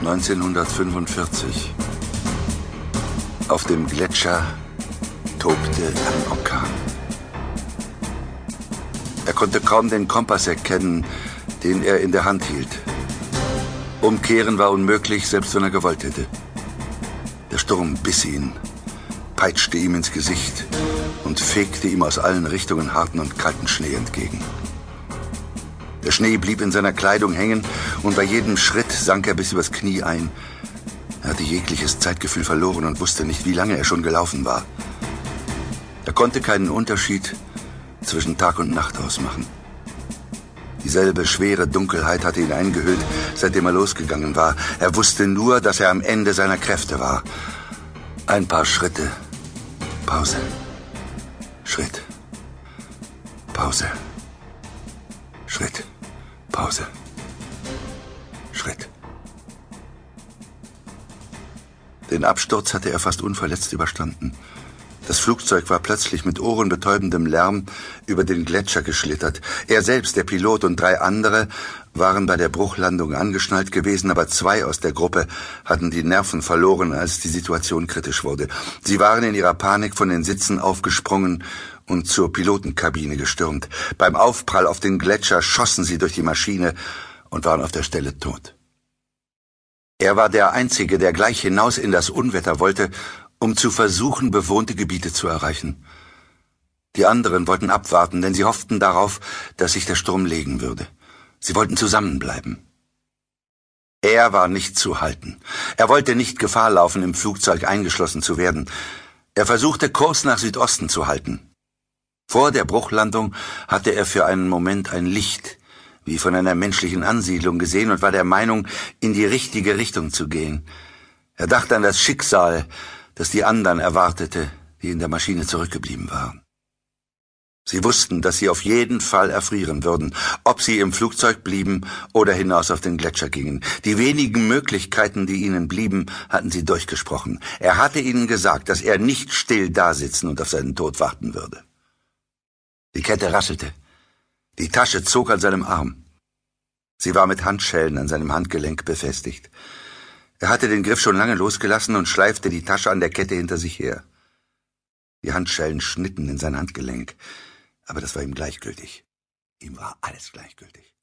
1945. Auf dem Gletscher tobte ein Orkan. Er konnte kaum den Kompass erkennen, den er in der Hand hielt. Umkehren war unmöglich, selbst wenn er gewollt hätte. Der Sturm biss ihn, peitschte ihm ins Gesicht und fegte ihm aus allen Richtungen harten und kalten Schnee entgegen. Der Schnee blieb in seiner Kleidung hängen und bei jedem Schritt sank er bis übers Knie ein. Er hatte jegliches Zeitgefühl verloren und wusste nicht, wie lange er schon gelaufen war. Er konnte keinen Unterschied zwischen Tag und Nacht ausmachen. Dieselbe schwere Dunkelheit hatte ihn eingehüllt, seitdem er losgegangen war. Er wusste nur, dass er am Ende seiner Kräfte war. Ein paar Schritte. Pause. Schritt. Pause. Schritt. Pause. Schritt. Den Absturz hatte er fast unverletzt überstanden. Das Flugzeug war plötzlich mit ohrenbetäubendem Lärm über den Gletscher geschlittert. Er selbst, der Pilot und drei andere waren bei der Bruchlandung angeschnallt gewesen, aber zwei aus der Gruppe hatten die Nerven verloren, als die Situation kritisch wurde. Sie waren in ihrer Panik von den Sitzen aufgesprungen und zur Pilotenkabine gestürmt. Beim Aufprall auf den Gletscher schossen sie durch die Maschine und waren auf der Stelle tot. Er war der Einzige, der gleich hinaus in das Unwetter wollte um zu versuchen, bewohnte Gebiete zu erreichen. Die anderen wollten abwarten, denn sie hofften darauf, dass sich der Sturm legen würde. Sie wollten zusammenbleiben. Er war nicht zu halten. Er wollte nicht Gefahr laufen, im Flugzeug eingeschlossen zu werden. Er versuchte, Kurs nach Südosten zu halten. Vor der Bruchlandung hatte er für einen Moment ein Licht, wie von einer menschlichen Ansiedlung gesehen und war der Meinung, in die richtige Richtung zu gehen. Er dachte an das Schicksal, das die anderen erwartete, die in der Maschine zurückgeblieben waren. Sie wussten, dass sie auf jeden Fall erfrieren würden, ob sie im Flugzeug blieben oder hinaus auf den Gletscher gingen. Die wenigen Möglichkeiten, die ihnen blieben, hatten sie durchgesprochen. Er hatte ihnen gesagt, dass er nicht still dasitzen und auf seinen Tod warten würde. Die Kette rasselte. Die Tasche zog an seinem Arm. Sie war mit Handschellen an seinem Handgelenk befestigt. Er hatte den Griff schon lange losgelassen und schleifte die Tasche an der Kette hinter sich her. Die Handschellen schnitten in sein Handgelenk, aber das war ihm gleichgültig. Ihm war alles gleichgültig.